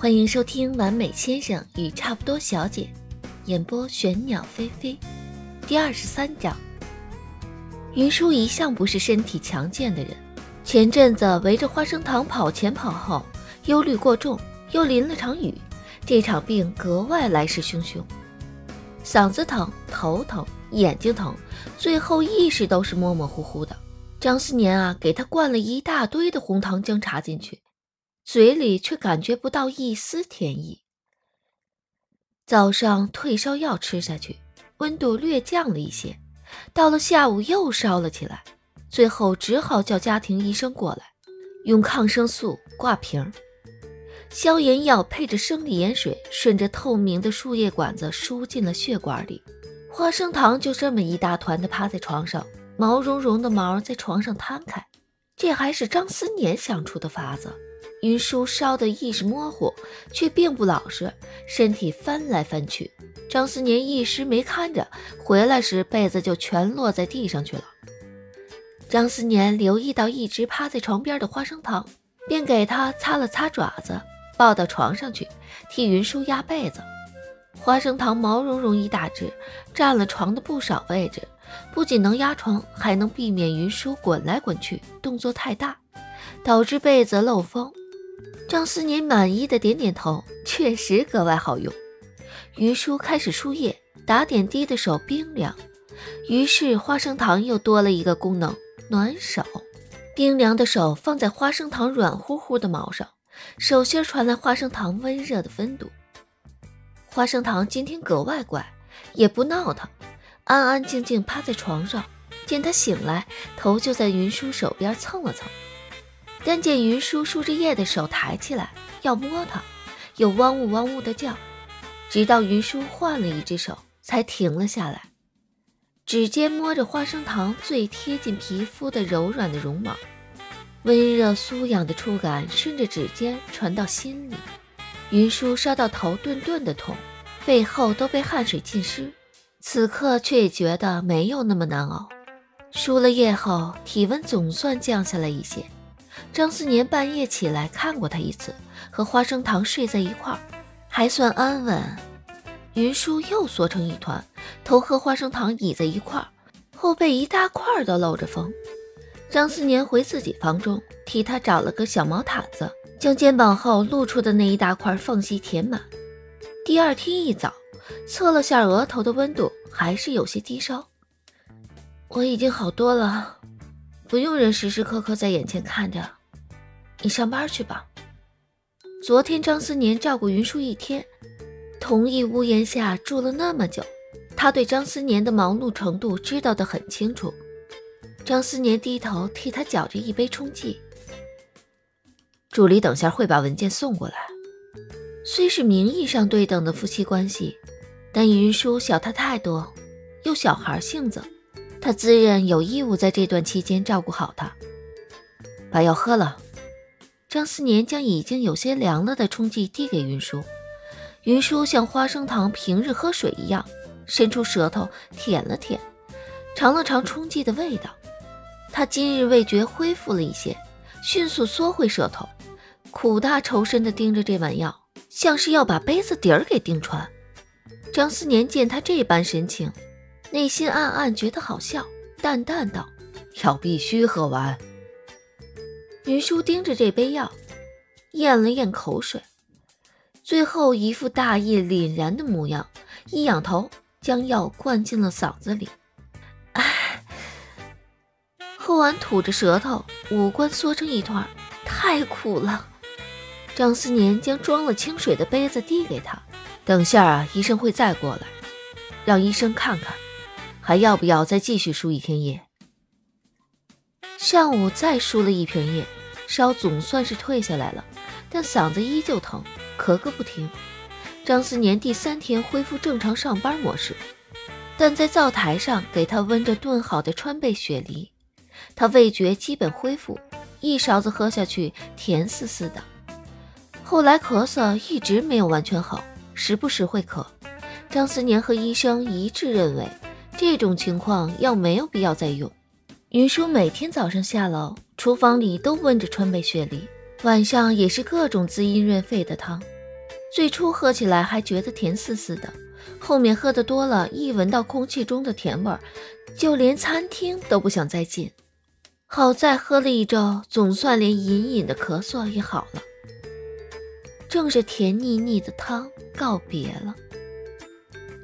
欢迎收听《完美先生与差不多小姐》，演播玄鸟飞飞，第二十三章。云舒一向不是身体强健的人，前阵子围着花生糖跑前跑后，忧虑过重，又淋了场雨，这场病格外来势汹汹，嗓子疼、头疼、眼睛疼，最后意识都是模模糊糊的。张思年啊，给他灌了一大堆的红糖姜茶进去。嘴里却感觉不到一丝甜意。早上退烧药吃下去，温度略降了一些，到了下午又烧了起来，最后只好叫家庭医生过来，用抗生素挂瓶，消炎药配着生理盐水，顺着透明的输液管子输进了血管里。花生糖就这么一大团的趴在床上，毛茸茸的毛在床上摊开，这还是张思年想出的法子。云舒烧得意识模糊，却并不老实，身体翻来翻去。张思年一时没看着，回来时被子就全落在地上去了。张思年留意到一直趴在床边的花生糖，便给他擦了擦爪子，抱到床上去替云舒压被子。花生糖毛茸茸一大只，占了床的不少位置，不仅能压床，还能避免云舒滚来滚去，动作太大，导致被子漏风。张思年满意的点点头，确实格外好用。于叔开始输液，打点滴的手冰凉，于是花生糖又多了一个功能——暖手。冰凉的手放在花生糖软乎乎的毛上，手心传来花生糖温热的温度。花生糖今天格外乖，也不闹腾，安安静静趴在床上。见他醒来，头就在云舒手边蹭了蹭。但见云舒输着液的手抬起来要摸它，又汪呜汪呜的叫，直到云舒换了一只手才停了下来。指尖摸着花生糖最贴近皮肤的柔软的绒毛，温热酥痒的触感顺着指尖传到心里。云舒烧到头顿顿的痛，背后都被汗水浸湿，此刻却也觉得没有那么难熬。输了液后，体温总算降下来一些。张思年半夜起来看过他一次，和花生糖睡在一块儿，还算安稳。云舒又缩成一团，头和花生糖倚在一块儿，后背一大块都露着风。张思年回自己房中，替他找了个小毛毯子，将肩膀后露出的那一大块缝隙填满。第二天一早，测了下额头的温度，还是有些低烧。我已经好多了。不用人时时刻刻在眼前看着，你上班去吧。昨天张思年照顾云舒一天，同一屋檐下住了那么久，他对张思年的忙碌程度知道的很清楚。张思年低头替他搅着一杯冲剂。助理等下会把文件送过来。虽是名义上对等的夫妻关系，但云舒小他太多，又小孩性子。他自认有义务在这段期间照顾好他。把药喝了。张思年将已经有些凉了的冲剂递给云舒，云舒像花生糖平日喝水一样，伸出舌头舔了舔，尝了尝冲剂的味道。他今日味觉恢复了一些，迅速缩回舌头，苦大仇深地盯着这碗药，像是要把杯子底儿给盯穿。张思年见他这般神情。内心暗暗觉得好笑，淡淡道：“药必须喝完。”云舒盯着这杯药，咽了咽口水，最后一副大义凛然的模样，一仰头将药灌进了嗓子里。唉，喝完吐着舌头，五官缩成一团，太苦了。张思年将装了清水的杯子递给他：“等下啊，医生会再过来，让医生看看。”还要不要再继续输一天液？上午再输了一瓶液，烧总算是退下来了，但嗓子依旧疼，咳个不停。张思年第三天恢复正常上班模式，但在灶台上给他温着炖好的川贝雪梨，他味觉基本恢复，一勺子喝下去甜丝丝的。后来咳嗽一直没有完全好，时不时会咳。张思年和医生一致认为。这种情况药没有必要再用。云舒每天早上下楼，厨房里都温着川贝雪梨，晚上也是各种滋阴润肺的汤。最初喝起来还觉得甜丝丝的，后面喝的多了，一闻到空气中的甜味儿，就连餐厅都不想再进。好在喝了一周，总算连隐隐的咳嗽也好了。正是甜腻腻的汤告别了，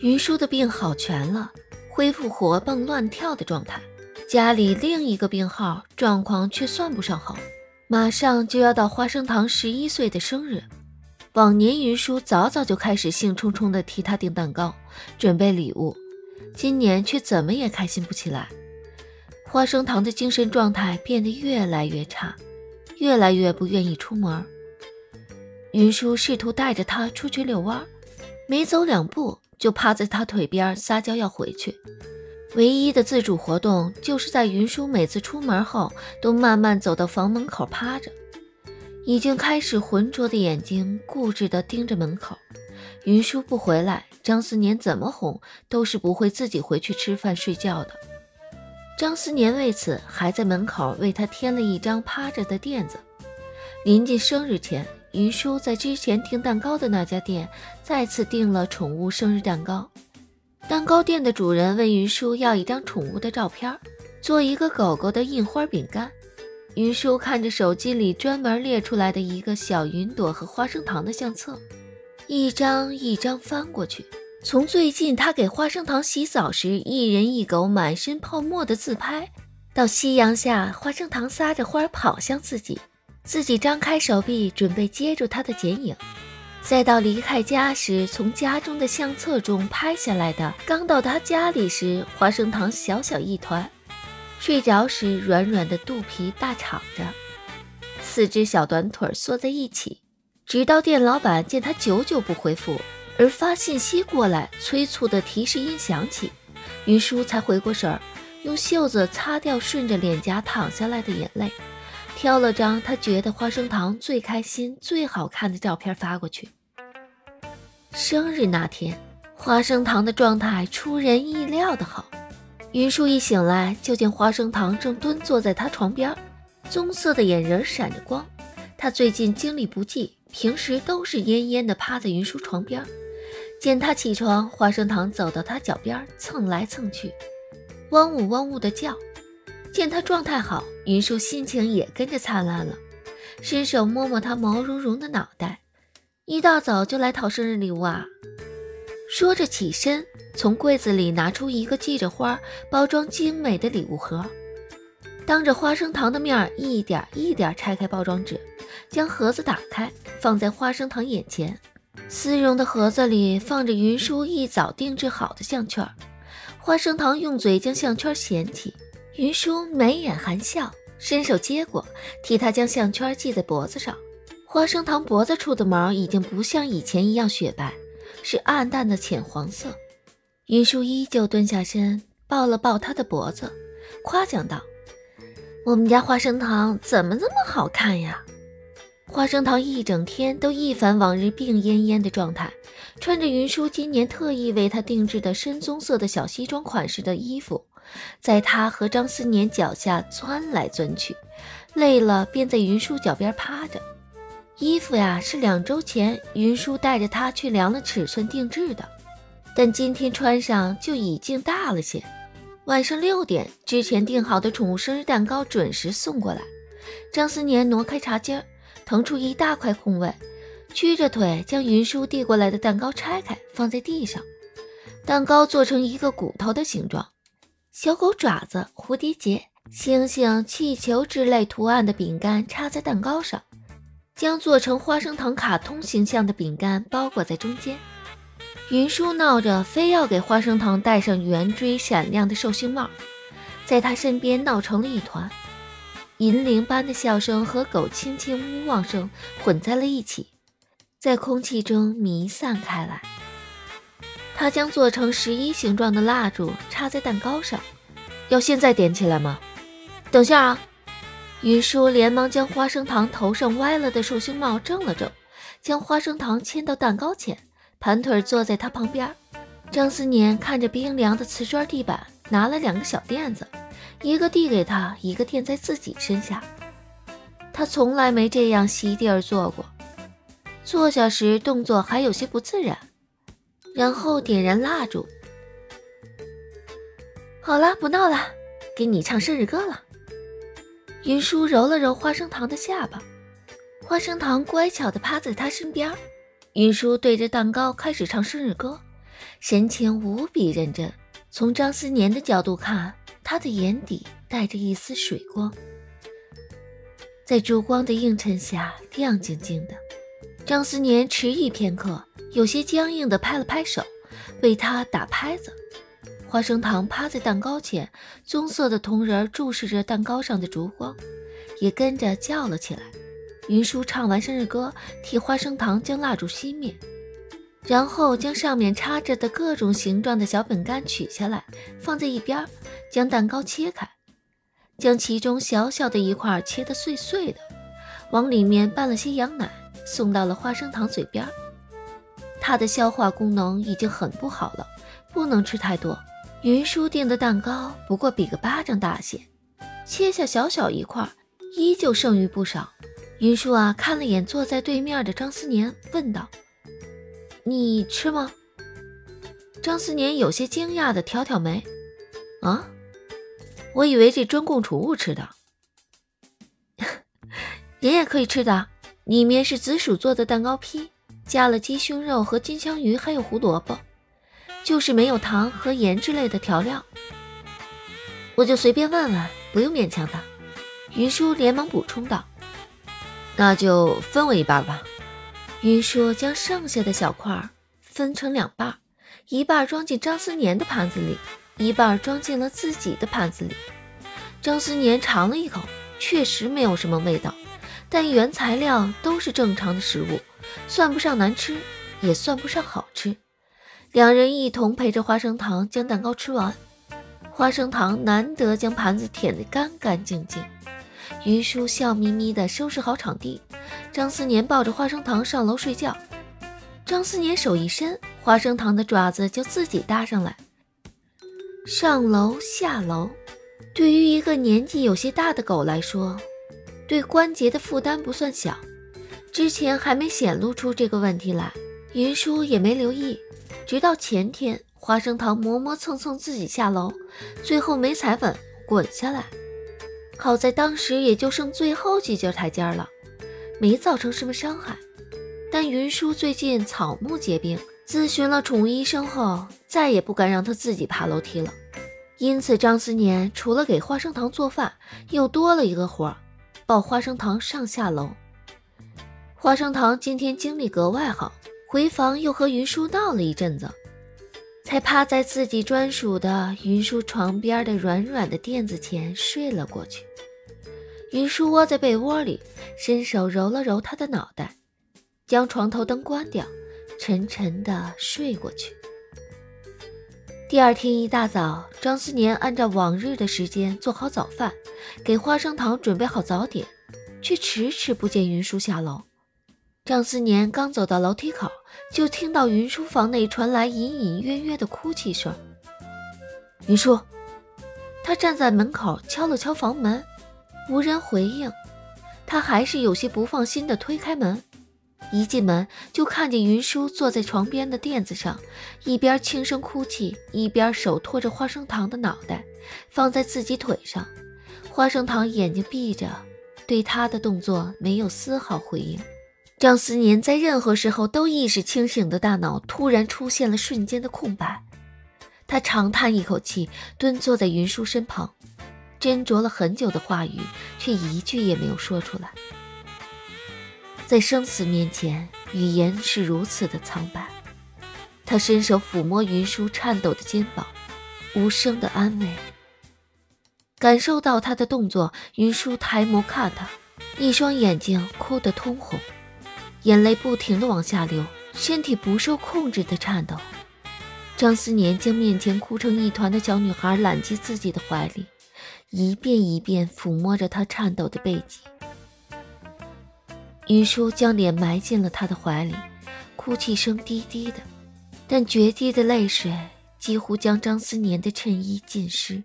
云舒的病好全了，恢复活蹦乱跳的状态。家里另一个病号状况却算不上好，马上就要到花生糖十一岁的生日。往年云舒早早就开始兴冲冲地替他订蛋糕、准备礼物，今年却怎么也开心不起来。花生糖的精神状态变得越来越差，越来越不愿意出门。云舒试图带着他出去遛弯，没走两步就趴在他腿边撒娇要回去。唯一的自主活动，就是在云舒每次出门后，都慢慢走到房门口趴着，已经开始浑浊的眼睛固执地盯着门口。云舒不回来，张思年怎么哄都是不会自己回去吃饭睡觉的。张思年为此还在门口为他添了一张趴着的垫子。临近生日前，云舒在之前订蛋糕的那家店再次订了宠物生日蛋糕。蛋糕店的主人问云舒要一张宠物的照片，做一个狗狗的印花饼干。云舒看着手机里专门列出来的一个小云朵和花生糖的相册，一张一张翻过去。从最近他给花生糖洗澡时一人一狗满身泡沫的自拍，到夕阳下花生糖撒着花跑向自己，自己张开手臂准备接住他的剪影。再到离开家时，从家中的相册中拍下来的；刚到他家里时，花生糖小小一团；睡着时，软软的肚皮大敞着，四只小短腿缩在一起。直到店老板见他久久不回复，而发信息过来，催促的提示音响起，云舒才回过神儿，用袖子擦掉顺着脸颊淌下来的眼泪。挑了张他觉得花生糖最开心、最好看的照片发过去。生日那天，花生糖的状态出人意料的好。云舒一醒来，就见花生糖正蹲坐在他床边，棕色的眼仁闪着光。他最近精力不济，平时都是恹恹的趴在云舒床边。见他起床，花生糖走到他脚边蹭来蹭去，汪呜汪呜的叫。见他状态好，云舒心情也跟着灿烂了，伸手摸摸他毛茸茸的脑袋。一大早就来讨生日礼物啊！说着起身，从柜子里拿出一个系着花、包装精美的礼物盒，当着花生糖的面一点一点拆开包装纸，将盒子打开，放在花生糖眼前。丝绒的盒子里放着云舒一早定制好的项圈，花生糖用嘴将项圈衔起。云舒眉眼含笑，伸手接过，替他将项圈系在脖子上。花生糖脖子处的毛已经不像以前一样雪白，是暗淡的浅黄色。云舒依旧蹲下身，抱了抱他的脖子，夸奖道：“我们家花生糖怎么这么好看呀？”花生糖一整天都一反往日病恹恹的状态，穿着云舒今年特意为他定制的深棕色的小西装款式的衣服。在他和张思年脚下钻来钻去，累了便在云舒脚边趴着。衣服呀是两周前云舒带着他去量了尺寸定制的，但今天穿上就已经大了些。晚上六点，之前订好的宠物生日蛋糕准时送过来。张思年挪开茶几，腾出一大块空位，屈着腿将云舒递过来的蛋糕拆开，放在地上。蛋糕做成一个骨头的形状。小狗爪子、蝴蝶结、星星、气球之类图案的饼干插在蛋糕上，将做成花生糖卡通形象的饼干包裹在中间。云舒闹着非要给花生糖戴上圆锥闪亮的寿星帽，在他身边闹成了一团，银铃般的笑声和狗轻轻呜望声混在了一起，在空气中弥散开来。他将做成十一形状的蜡烛插在蛋糕上，要现在点起来吗？等下啊！云舒连忙将花生糖头上歪了的寿星帽正了正，将花生糖牵到蛋糕前，盘腿坐在他旁边。张思年看着冰凉的瓷砖地板，拿了两个小垫子，一个递给他，一个垫在自己身下。他从来没这样席地而坐过。坐下时动作还有些不自然，然后点燃蜡烛。好了，不闹了，给你唱生日歌了。云舒揉了揉花生糖的下巴，花生糖乖巧地趴在他身边。云舒对着蛋糕开始唱生日歌，神情无比认真。从张思年的角度看，他的眼底带着一丝水光，在烛光的映衬下亮晶晶的。张思年迟疑片刻，有些僵硬地拍了拍手，为他打拍子。花生糖趴在蛋糕前，棕色的铜人注视着蛋糕上的烛光，也跟着叫了起来。云舒唱完生日歌，替花生糖将蜡烛熄灭，然后将上面插着的各种形状的小饼干取下来，放在一边，将蛋糕切开，将其中小小的一块切得碎碎的，往里面拌了些羊奶，送到了花生糖嘴边。他的消化功能已经很不好了，不能吃太多。云舒订的蛋糕不过比个巴掌大些，切下小小一块，依旧剩余不少。云舒啊，看了眼坐在对面的张思年，问道：“你吃吗？”张思年有些惊讶的挑挑眉：“啊，我以为这专供储物吃的，人也可以吃的。里面是紫薯做的蛋糕坯，加了鸡胸肉和金枪鱼，还有胡萝卜。”就是没有糖和盐之类的调料，我就随便问问，不用勉强他。云舒连忙补充道：“那就分我一半吧。”云舒将剩下的小块分成两半，一半装进张思年的盘子里，一半装进了自己的盘子里。张思年尝了一口，确实没有什么味道，但原材料都是正常的食物，算不上难吃，也算不上好吃。两人一同陪着花生糖将蛋糕吃完，花生糖难得将盘子舔得干干净净。云舒笑眯眯地收拾好场地，张思年抱着花生糖上楼睡觉。张思年手一伸，花生糖的爪子就自己搭上来。上楼下楼，对于一个年纪有些大的狗来说，对关节的负担不算小。之前还没显露出这个问题来，云舒也没留意。直到前天，花生糖磨磨蹭蹭自己下楼，最后没踩稳，滚下来。好在当时也就剩最后几节台阶了，没造成什么伤害。但云舒最近草木皆兵，咨询了宠物医生后，再也不敢让他自己爬楼梯了。因此，张思年除了给花生糖做饭，又多了一个活儿，抱花生糖上下楼。花生糖今天精力格外好。回房又和云舒闹了一阵子，才趴在自己专属的云舒床边的软软的垫子前睡了过去。云舒窝在被窝里，伸手揉了揉他的脑袋，将床头灯关掉，沉沉的睡过去。第二天一大早，张思年按照往日的时间做好早饭，给花生糖准备好早点，却迟迟不见云舒下楼。张思年刚走到楼梯口。就听到云舒房内传来隐隐约约的哭泣声。云舒，他站在门口敲了敲房门，无人回应。他还是有些不放心的推开门，一进门就看见云舒坐在床边的垫子上，一边轻声哭泣，一边手托着花生糖的脑袋放在自己腿上。花生糖眼睛闭着，对他的动作没有丝毫回应。张思年在任何时候都意识清醒的大脑突然出现了瞬间的空白，他长叹一口气，蹲坐在云舒身旁，斟酌了很久的话语，却一句也没有说出来。在生死面前，语言是如此的苍白。他伸手抚摸云舒颤抖的肩膀，无声的安慰。感受到他的动作，云舒抬眸看他，一双眼睛哭得通红。眼泪不停地往下流，身体不受控制的颤抖。张思年将面前哭成一团的小女孩揽进自己的怀里，一遍一遍抚摸着她颤抖的背脊。云舒将脸埋进了他的怀里，哭泣声低低的，但决堤的泪水几乎将张思年的衬衣浸湿。